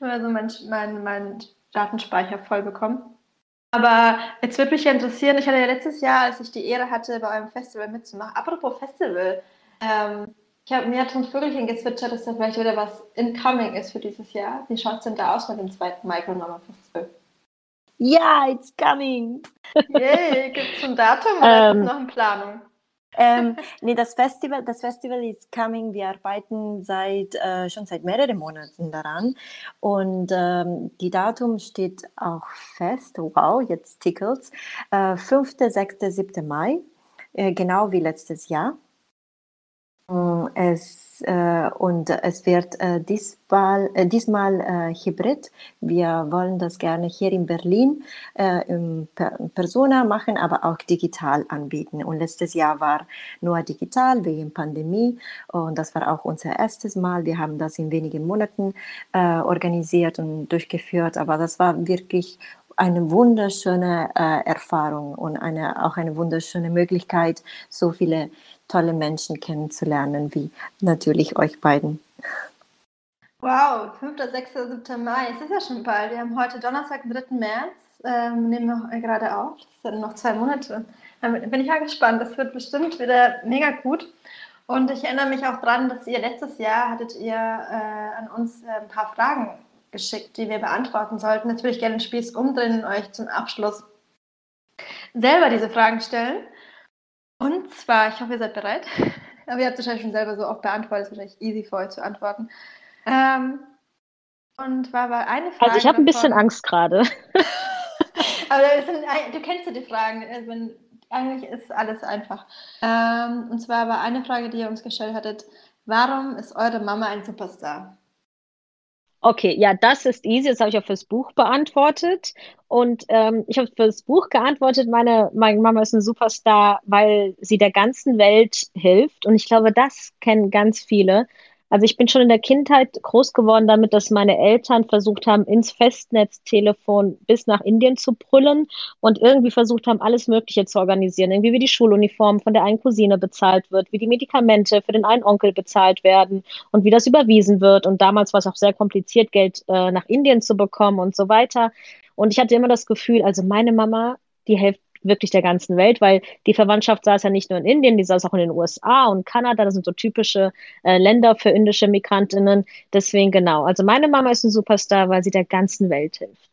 also mein, mein, mein Datenspeicher voll bekommen. Aber jetzt würde mich ja interessieren, ich hatte ja letztes Jahr, als ich die Ehre hatte, bei eurem Festival mitzumachen, apropos Festival, ähm, Ich habe mir ein Vögelchen gezwitschert, dass da vielleicht wieder was incoming ist für dieses Jahr. Wie schaut es denn da aus mit dem zweiten Micronummer Festival? Ja, it's coming. Yay, gibt es ein Datum oder ist Ähm, es noch in Planung? Ähm, nee, das Festival, das Festival is coming. Wir arbeiten seit äh, schon seit mehreren Monaten daran und ähm, die Datum steht auch fest. Wow, jetzt tickelt's. Äh, 5., 6., 7. Mai, äh, genau wie letztes Jahr. Es, äh, und es wird äh, diesmal, äh, diesmal äh, hybrid. Wir wollen das gerne hier in Berlin äh, in per Persona machen, aber auch digital anbieten. Und letztes Jahr war nur digital wegen Pandemie und das war auch unser erstes Mal. Wir haben das in wenigen Monaten äh, organisiert und durchgeführt, aber das war wirklich eine wunderschöne äh, Erfahrung und eine, auch eine wunderschöne Möglichkeit, so viele tolle Menschen kennenzulernen, wie natürlich euch beiden. Wow, 5., 6., 7. Mai, es ist ja schon bald. Wir haben heute Donnerstag, den 3. März, ähm, nehmen wir gerade auf. Das sind noch zwei Monate. Dann bin ich ja gespannt. Das wird bestimmt wieder mega gut. Und ich erinnere mich auch dran, dass ihr letztes Jahr hattet ihr äh, an uns äh, ein paar Fragen geschickt, die wir beantworten sollten. Jetzt würde ich gerne den Spieß umdrehen und euch zum Abschluss selber diese Fragen stellen. Und zwar, ich hoffe, ihr seid bereit. Aber ihr habt es wahrscheinlich schon selber so oft beantwortet, es ist wahrscheinlich easy für euch zu antworten. Ähm, und war aber eine Frage. Also ich habe ein bisschen davon- Angst gerade. Aber sind, du kennst ja die Fragen. Wenn, eigentlich ist alles einfach. Ähm, und zwar war eine Frage, die ihr uns gestellt hattet: Warum ist eure Mama ein Superstar? Okay, ja, das ist easy. Das habe ich auch fürs Buch beantwortet. Und ähm, ich habe fürs Buch geantwortet, meine, meine Mama ist ein Superstar, weil sie der ganzen Welt hilft. Und ich glaube, das kennen ganz viele. Also ich bin schon in der Kindheit groß geworden damit, dass meine Eltern versucht haben, ins Festnetztelefon bis nach Indien zu brüllen und irgendwie versucht haben, alles Mögliche zu organisieren. Irgendwie wie die Schuluniform von der einen Cousine bezahlt wird, wie die Medikamente für den einen Onkel bezahlt werden und wie das überwiesen wird. Und damals war es auch sehr kompliziert, Geld äh, nach Indien zu bekommen und so weiter. Und ich hatte immer das Gefühl, also meine Mama, die hilft wirklich der ganzen Welt, weil die Verwandtschaft saß ja nicht nur in Indien, die saß auch in den USA und Kanada. Das sind so typische äh, Länder für indische Migrantinnen. Deswegen genau. Also meine Mama ist ein Superstar, weil sie der ganzen Welt hilft.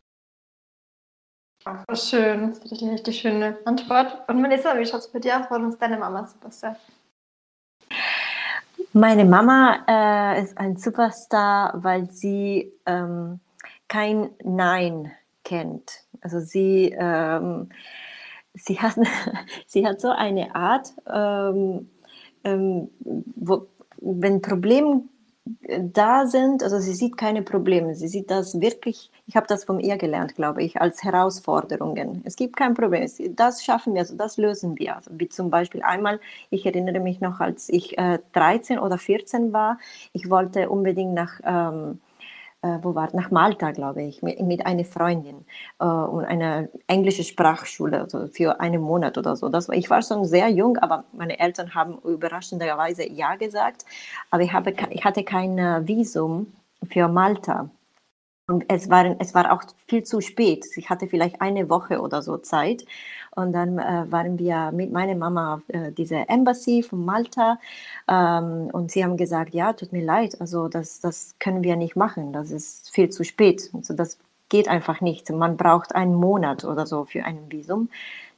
Oh, schön, das ist eine richtig schöne Antwort. Und Melissa, wie schaut es bei dir aus? Warum ist deine Mama Superstar? Meine Mama äh, ist ein Superstar, weil sie ähm, kein Nein kennt. Also sie, ähm, sie, hat, sie hat so eine Art, ähm, ähm, wo, wenn Probleme da sind, also sie sieht keine Probleme. Sie sieht das wirklich, ich habe das von ihr gelernt, glaube ich, als Herausforderungen. Es gibt kein Problem, das schaffen wir, also das lösen wir. Also wie zum Beispiel einmal, ich erinnere mich noch, als ich äh, 13 oder 14 war, ich wollte unbedingt nach, ähm, äh, wo war nach Malta, glaube ich, mit, mit einer Freundin äh, und eine englische Sprachschule also für einen Monat oder so. Das, ich war schon sehr jung, aber meine Eltern haben überraschenderweise ja gesagt, aber ich, habe, ich hatte kein äh, Visum für Malta. Und es, waren, es war auch viel zu spät. Ich hatte vielleicht eine Woche oder so Zeit. Und dann äh, waren wir mit meiner Mama auf äh, diese Embassy von Malta. Ähm, und sie haben gesagt, ja, tut mir leid, also das, das können wir nicht machen. Das ist viel zu spät. Also das geht einfach nicht. Man braucht einen Monat oder so für ein Visum.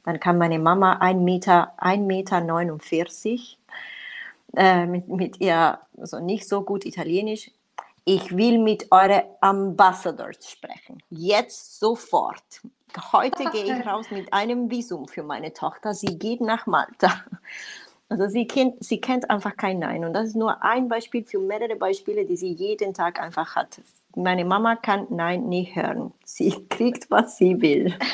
Dann kam meine Mama 1 Meter, 1 Meter 49 äh, mit, mit ihr, also nicht so gut Italienisch. Ich will mit euren Ambassadors sprechen. Jetzt sofort. Heute gehe ich raus mit einem Visum für meine Tochter. Sie geht nach Malta. Also sie kennt, sie kennt einfach kein Nein. Und das ist nur ein Beispiel für mehrere Beispiele, die sie jeden Tag einfach hat. Meine Mama kann Nein nicht hören. Sie kriegt, was sie will.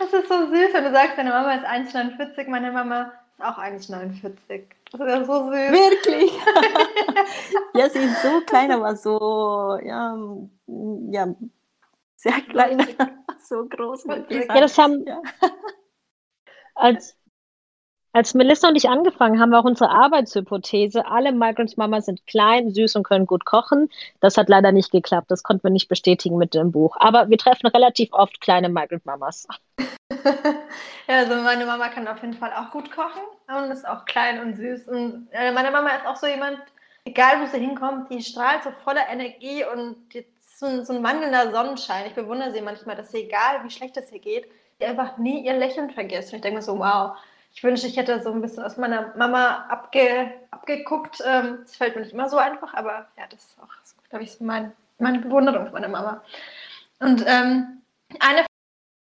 Das ist so süß, wenn du sagst, deine Mama ist 1,49, meine Mama ist auch 1,49. Das ist ja so süß. Wirklich? ja, sie ist so klein, aber so, ja, ja sehr klein, so groß. Ja, das haben, Ja. als, als Melissa und ich angefangen haben, war auch unsere Arbeitshypothese, alle Migrants Mama sind klein, süß und können gut kochen. Das hat leider nicht geklappt. Das konnten wir nicht bestätigen mit dem Buch. Aber wir treffen relativ oft kleine Migrant Mamas. ja, also meine Mama kann auf jeden Fall auch gut kochen und ist auch klein und süß. Und äh, meine Mama ist auch so jemand, egal wo sie hinkommt, die strahlt so voller Energie und so, so ein wandelnder Sonnenschein. Ich bewundere sie manchmal, dass sie, egal wie schlecht es ihr geht, einfach nie ihr Lächeln vergisst. Und ich denke mir so, wow, ich wünsche, ich hätte so ein bisschen aus meiner Mama abge, abgeguckt. Ähm, fällt mir nicht immer so einfach, aber ja, das ist auch, glaube ich, mein, meine Bewunderung für meine Mama. Und ähm, eine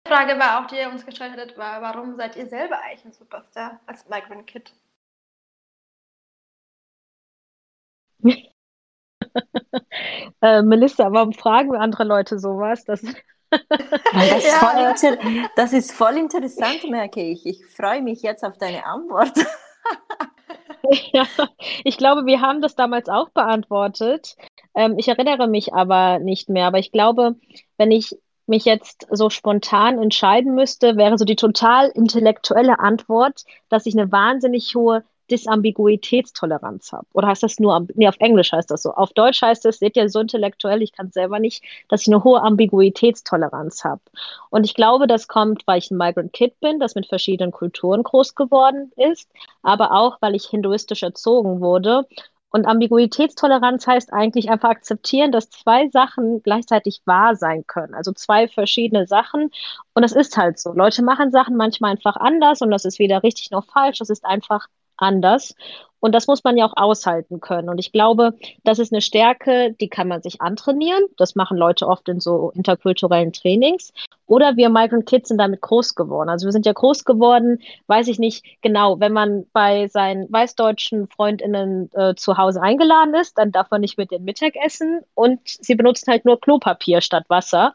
Frage war auch, die ihr uns gestellt hattet, war, warum seid ihr selber eigentlich ein Superstar als Migrant Kid? äh, Melissa, warum fragen wir andere Leute sowas? Das, das, ist voll das ist voll interessant, merke ich. Ich freue mich jetzt auf deine Antwort. ja, ich glaube, wir haben das damals auch beantwortet. Ähm, ich erinnere mich aber nicht mehr. Aber ich glaube, wenn ich mich jetzt so spontan entscheiden müsste, wäre so die total intellektuelle Antwort, dass ich eine wahnsinnig hohe Disambiguitätstoleranz habe. Oder heißt das nur, nee, auf Englisch heißt das so. Auf Deutsch heißt es, seht ihr so intellektuell, ich kann es selber nicht, dass ich eine hohe Ambiguitätstoleranz habe. Und ich glaube, das kommt, weil ich ein Migrant Kid bin, das mit verschiedenen Kulturen groß geworden ist, aber auch, weil ich hinduistisch erzogen wurde und Ambiguitätstoleranz heißt eigentlich einfach akzeptieren, dass zwei Sachen gleichzeitig wahr sein können. Also zwei verschiedene Sachen. Und das ist halt so. Leute machen Sachen manchmal einfach anders und das ist weder richtig noch falsch. Das ist einfach anders. Und das muss man ja auch aushalten können. Und ich glaube, das ist eine Stärke, die kann man sich antrainieren. Das machen Leute oft in so interkulturellen Trainings. Oder wir Migrant Kids sind damit groß geworden. Also wir sind ja groß geworden, weiß ich nicht genau, wenn man bei seinen weißdeutschen FreundInnen äh, zu Hause eingeladen ist, dann darf man nicht mit den Mittag essen und sie benutzen halt nur Klopapier statt Wasser.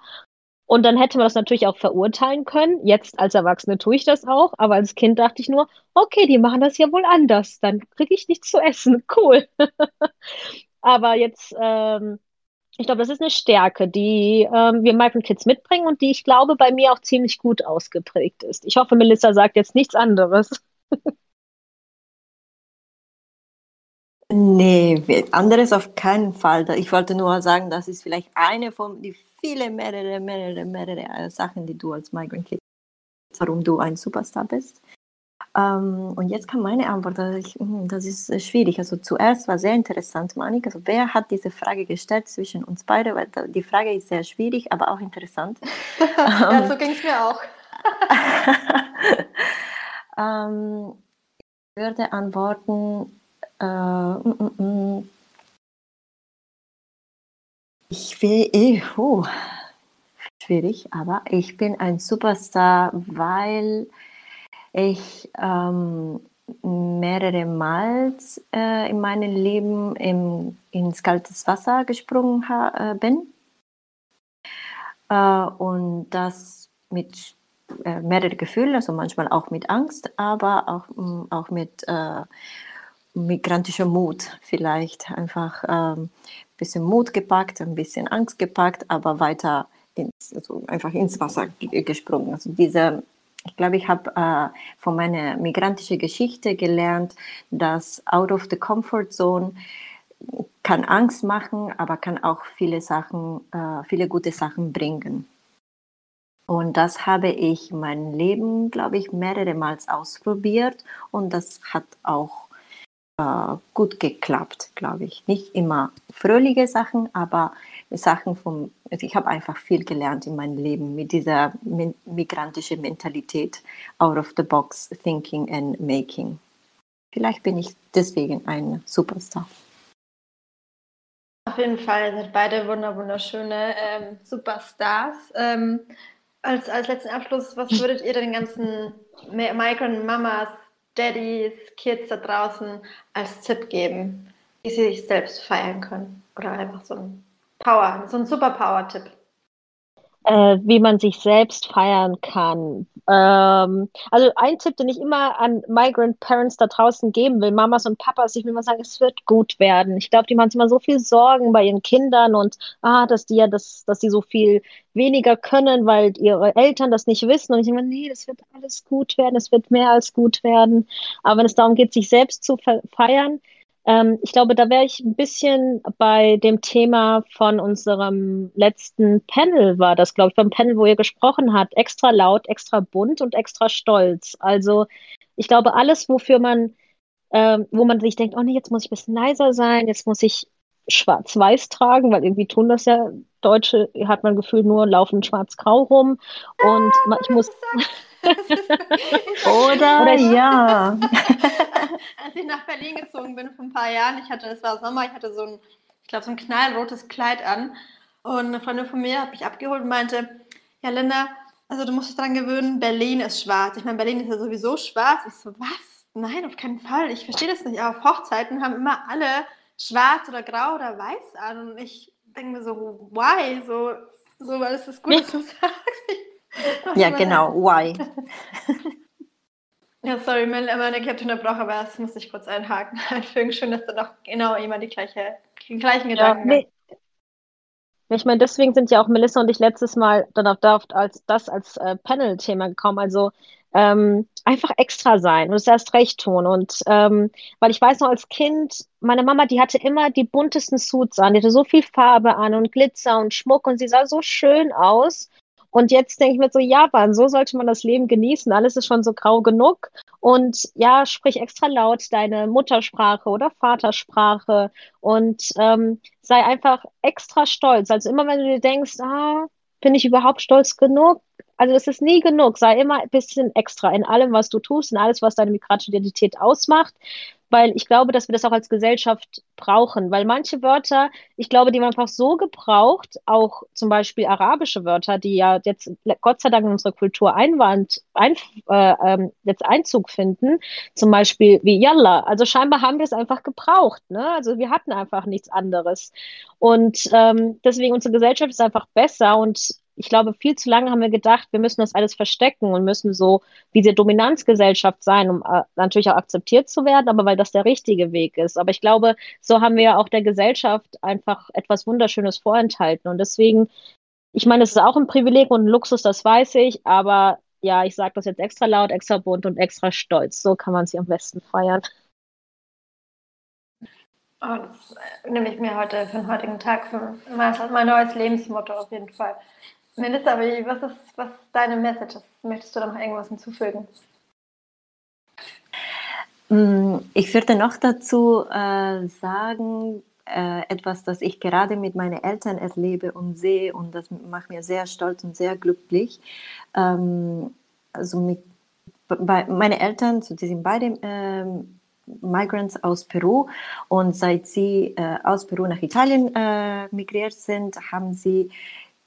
Und dann hätte man das natürlich auch verurteilen können. Jetzt als Erwachsene tue ich das auch, aber als Kind dachte ich nur, okay, die machen das ja wohl anders. Dann kriege ich nichts zu essen. Cool. aber jetzt, ähm, ich glaube, das ist eine Stärke, die ähm, wir Migrant Kids mitbringen und die ich glaube bei mir auch ziemlich gut ausgeprägt ist. Ich hoffe, Melissa sagt jetzt nichts anderes. Nee, anderes auf keinen Fall. Ich wollte nur sagen, das ist vielleicht eine von die viele, mehrere, mehrere, mehrere Sachen, die du als Migrant Kid, warum du ein Superstar bist. Ähm, und jetzt kam meine Antwort, also ich, hm, das ist äh, schwierig. Also zuerst war sehr interessant, Manik. Also wer hat diese Frage gestellt zwischen uns beide? Weil die Frage ist sehr schwierig, aber auch interessant. ja, so ging es mir auch. ähm, ich würde antworten, äh, mm, mm, mm. Ich will, eh, oh, schwierig, aber ich bin ein Superstar, weil ich ähm, mehrere Mal äh, in meinem Leben im, ins kaltes Wasser gesprungen äh, bin. Äh, und das mit äh, mehreren Gefühlen, also manchmal auch mit Angst, aber auch, mm, auch mit äh, migrantischer Mut vielleicht. Einfach ein ähm, bisschen Mut gepackt, ein bisschen Angst gepackt, aber weiter ins, also einfach ins Wasser gesprungen. Also diese, ich glaube, ich habe äh, von meiner migrantischen Geschichte gelernt, dass out of the comfort zone kann Angst machen, aber kann auch viele Sachen, äh, viele gute Sachen bringen. Und das habe ich mein Leben, glaube ich, mehrere Mal ausprobiert und das hat auch äh, gut geklappt, glaube ich. Nicht immer fröhliche Sachen, aber Sachen vom, also ich habe einfach viel gelernt in meinem Leben mit dieser migrantischen Mentalität, out of the box thinking and making. Vielleicht bin ich deswegen ein Superstar. Auf jeden Fall sind beide wunderschöne ähm, Superstars. Ähm, als, als letzten Abschluss, was würdet ihr den ganzen Migrant Mamas Daddys, Kids da draußen als Tipp geben, wie sie sich selbst feiern können? Oder einfach so ein Power, so ein Superpower-Tipp. Äh, wie man sich selbst feiern kann. Ähm, also ein Tipp, den ich immer an Migrant Parents da draußen geben will, Mamas und Papas, ich will mal sagen, es wird gut werden. Ich glaube, die machen sich immer so viel Sorgen bei ihren Kindern und ah, dass die ja, das, dass die so viel weniger können, weil ihre Eltern das nicht wissen. Und ich denke, nee, das wird alles gut werden, es wird mehr als gut werden. Aber wenn es darum geht, sich selbst zu feiern, Ähm, ich glaube, da wäre ich ein bisschen bei dem Thema von unserem letzten Panel, war das, glaube ich, beim Panel, wo ihr gesprochen habt, extra laut, extra bunt und extra stolz. Also ich glaube, alles, wofür man, ähm, wo man sich denkt, oh nee, jetzt muss ich ein bisschen leiser sein, jetzt muss ich schwarz-weiß tragen, weil irgendwie tun das ja Deutsche, hat man Gefühl, nur laufen schwarz-grau rum. Und ah, ich muss. Oder, Oder ja. Als ich nach Berlin gezogen bin vor ein paar Jahren, ich hatte, es war Sommer, ich hatte so ein, ich glaube, so ein knallrotes Kleid an. Und eine Freundin von mir hat mich abgeholt und meinte, ja, Linda, also du musst dich daran gewöhnen, Berlin ist schwarz. Ich meine, Berlin ist ja sowieso schwarz. Ich so, was? Nein, auf keinen Fall. Ich verstehe das nicht. Aber auf Hochzeiten haben immer alle schwarz oder grau oder weiß an. Und ich denke mir so, why? So, so weil es ist gut, dass du sagst. ja, genau, why? ja, sorry, meine, ich habe unterbrochen, aber das muss ich kurz einhaken. Einfügen. Schön, dass du noch genau immer die, gleiche, die gleichen Gedanken ja, nee. Ich meine, deswegen sind ja auch Melissa und ich letztes Mal dann auch da als das als äh, Panel-Thema gekommen. Also ähm, einfach extra sein und es erst recht tun. Und ähm, weil ich weiß noch als Kind, meine Mama, die hatte immer die buntesten Suits an, die hatte so viel Farbe an und Glitzer und Schmuck und sie sah so schön aus. Und jetzt denke ich mir so, Japan, so sollte man das Leben genießen. Alles ist schon so grau genug. Und ja, sprich extra laut deine Muttersprache oder Vatersprache und ähm, sei einfach extra stolz. Also immer wenn du dir denkst, ah, bin ich überhaupt stolz genug? Also es ist nie genug. Sei immer ein bisschen extra in allem, was du tust, in alles, was deine migrantische Identität ausmacht weil ich glaube, dass wir das auch als Gesellschaft brauchen, weil manche Wörter, ich glaube, die man einfach so gebraucht, auch zum Beispiel arabische Wörter, die ja jetzt Gott sei Dank in unsere Kultur Einwand, ein, äh, ähm, jetzt Einzug finden, zum Beispiel wie Yalla. Also scheinbar haben wir es einfach gebraucht, ne? Also wir hatten einfach nichts anderes. Und ähm, deswegen unsere Gesellschaft ist einfach besser und ich glaube, viel zu lange haben wir gedacht, wir müssen das alles verstecken und müssen so wie diese Dominanzgesellschaft sein, um äh, natürlich auch akzeptiert zu werden, aber weil das der richtige Weg ist. Aber ich glaube, so haben wir ja auch der Gesellschaft einfach etwas Wunderschönes vorenthalten. Und deswegen, ich meine, es ist auch ein Privileg und ein Luxus, das weiß ich, aber ja, ich sage das jetzt extra laut, extra bunt und extra stolz. So kann man sie am besten feiern. Oh, das nehme ich mir heute für den heutigen Tag für mein neues Lebensmotto auf jeden Fall. Melissa, was ist, was ist deine Message? Möchtest du da noch irgendwas hinzufügen? Mm, ich würde noch dazu äh, sagen, äh, etwas, das ich gerade mit meinen Eltern erlebe und sehe und das macht mir sehr stolz und sehr glücklich. Ähm, also mit, bei, meine Eltern, so, die sind beide ähm, Migrants aus Peru und seit sie äh, aus Peru nach Italien äh, migriert sind, haben sie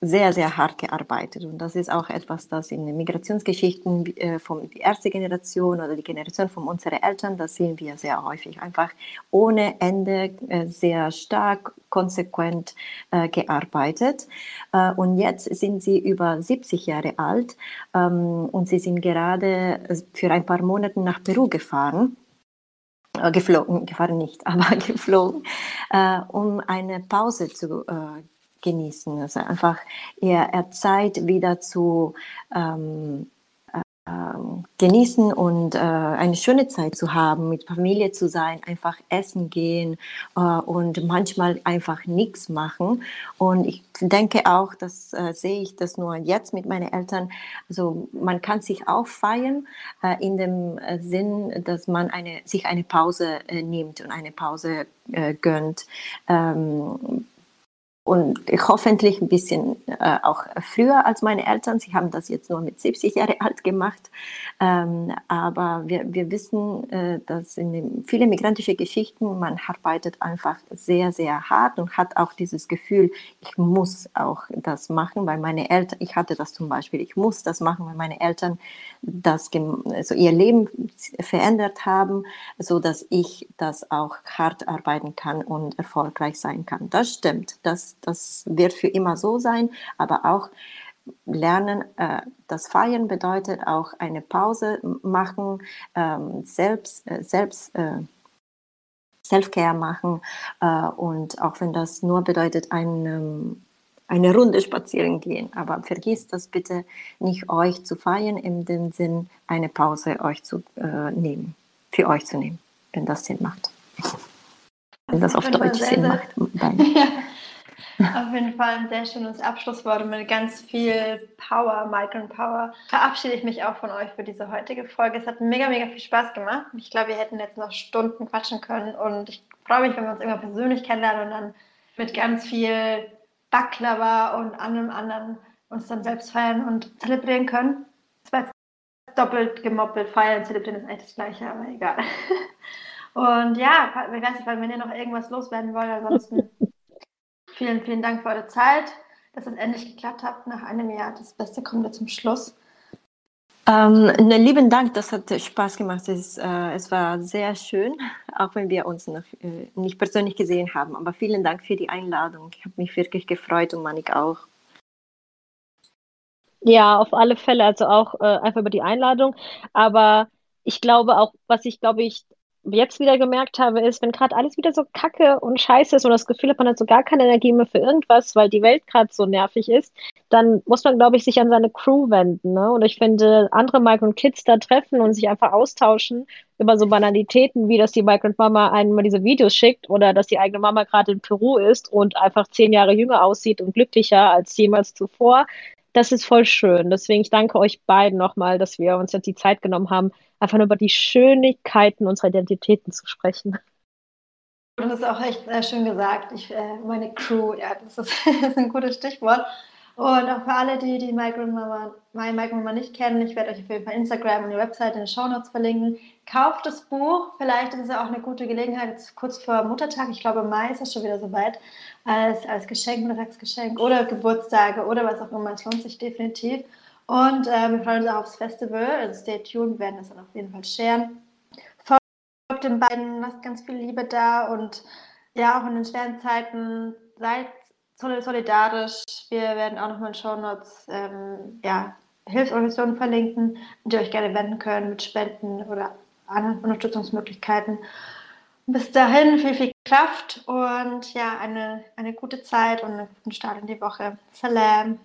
sehr, sehr hart gearbeitet. Und das ist auch etwas, das in den Migrationsgeschichten äh, von der ersten Generation oder die Generation von unseren Eltern, das sehen wir sehr häufig. Einfach ohne Ende äh, sehr stark, konsequent äh, gearbeitet. Und jetzt sind sie über 70 Jahre alt ähm, und sie sind gerade für ein paar Monate nach Peru gefahren geflogen, gefahren nicht, aber geflogen, äh, um eine Pause zu äh, genießen. Also einfach eher Zeit wieder zu ähm, äh, genießen und äh, eine schöne Zeit zu haben, mit Familie zu sein, einfach essen gehen äh, und manchmal einfach nichts machen. Und ich denke auch, das äh, sehe ich das nur jetzt mit meinen Eltern. Also man kann sich auch feiern äh, in dem äh, Sinn, dass man eine, sich eine Pause nimmt und eine Pause gönnt. Ähm, und ich hoffentlich ein bisschen äh, auch früher als meine Eltern. Sie haben das jetzt nur mit 70 Jahre alt gemacht. Ähm, aber wir, wir wissen, äh, dass in den, viele migrantische Geschichten, man arbeitet einfach sehr, sehr hart und hat auch dieses Gefühl, ich muss auch das machen, weil meine Eltern, ich hatte das zum Beispiel, ich muss das machen, weil meine Eltern das, also ihr Leben verändert haben, so dass ich das auch hart arbeiten kann und erfolgreich sein kann. Das stimmt. Das, das wird für immer so sein, aber auch lernen, äh, das Feiern bedeutet auch eine Pause machen, ähm, selbst, äh, selbst äh, Self-Care machen äh, und auch wenn das nur bedeutet, ein ähm, eine Runde spazieren gehen. Aber vergisst das bitte nicht, euch zu feiern, in dem Sinn, eine Pause euch zu äh, nehmen, für euch zu nehmen, wenn das Sinn macht. das auf Deutsch Sinn macht. ja, auf jeden Fall ein sehr schönes Abschlusswort mit ganz viel Power, Migrant Power. Verabschiede ich mich auch von euch für diese heutige Folge. Es hat mega, mega viel Spaß gemacht. Ich glaube, wir hätten jetzt noch Stunden quatschen können und ich freue mich, wenn wir uns irgendwann persönlich kennenlernen und dann mit ganz viel Baklava und allem anderen uns dann selbst feiern und zelebrieren können. Das war jetzt doppelt gemoppelt. Feiern, zelebrieren ist eigentlich das Gleiche, aber egal. Und ja, ich wenn ihr noch irgendwas loswerden wollt, ansonsten vielen, vielen Dank für eure Zeit, dass es endlich geklappt hat nach einem Jahr. Das Beste kommt jetzt zum Schluss. Ähm, ne, lieben Dank, das hat Spaß gemacht. Es, äh, es war sehr schön, auch wenn wir uns noch äh, nicht persönlich gesehen haben. Aber vielen Dank für die Einladung. Ich habe mich wirklich gefreut und Manik auch. Ja, auf alle Fälle, also auch äh, einfach über die Einladung. Aber ich glaube auch, was ich glaube ich jetzt wieder gemerkt habe, ist, wenn gerade alles wieder so kacke und scheiße ist und das Gefühl hat, man hat so gar keine Energie mehr für irgendwas, weil die Welt gerade so nervig ist, dann muss man, glaube ich, sich an seine Crew wenden. Ne? Und ich finde, andere Migrant Kids da treffen und sich einfach austauschen über so Banalitäten, wie dass die Migrant Mama einem mal diese Videos schickt oder dass die eigene Mama gerade in Peru ist und einfach zehn Jahre jünger aussieht und glücklicher als jemals zuvor. Das ist voll schön. Deswegen, ich danke euch beiden nochmal, dass wir uns jetzt die Zeit genommen haben, einfach nur über die Schönigkeiten unserer Identitäten zu sprechen. Das ist auch echt sehr schön gesagt. Ich, äh, meine Crew, ja, das ist, das ist, ein gutes Stichwort. Und auch für alle, die die Migrant Mama, My Migrant Mama nicht kennen, ich werde euch auf jeden Fall Instagram und die Website in den Show Notes verlinken. Kauft das Buch, vielleicht ist es ja auch eine gute Gelegenheit, kurz vor Muttertag, ich glaube Mai ist es schon wieder soweit, als, als Geschenk, Mittagsgeschenk oder Geburtstage oder was auch immer. Es lohnt sich definitiv. Und äh, wir freuen uns auch aufs Festival. Also stay tuned, wir werden das dann auf jeden Fall sharen. Folgt den beiden, lasst ganz viel Liebe da und ja, auch in den schweren Zeiten seid solidarisch. Wir werden auch nochmal in Show Notes ähm, ja, Hilfsorganisationen verlinken, die ihr euch gerne wenden könnt mit Spenden oder anderen Unterstützungsmöglichkeiten. Bis dahin viel, viel Kraft und ja, eine, eine gute Zeit und einen guten Start in die Woche. Salam.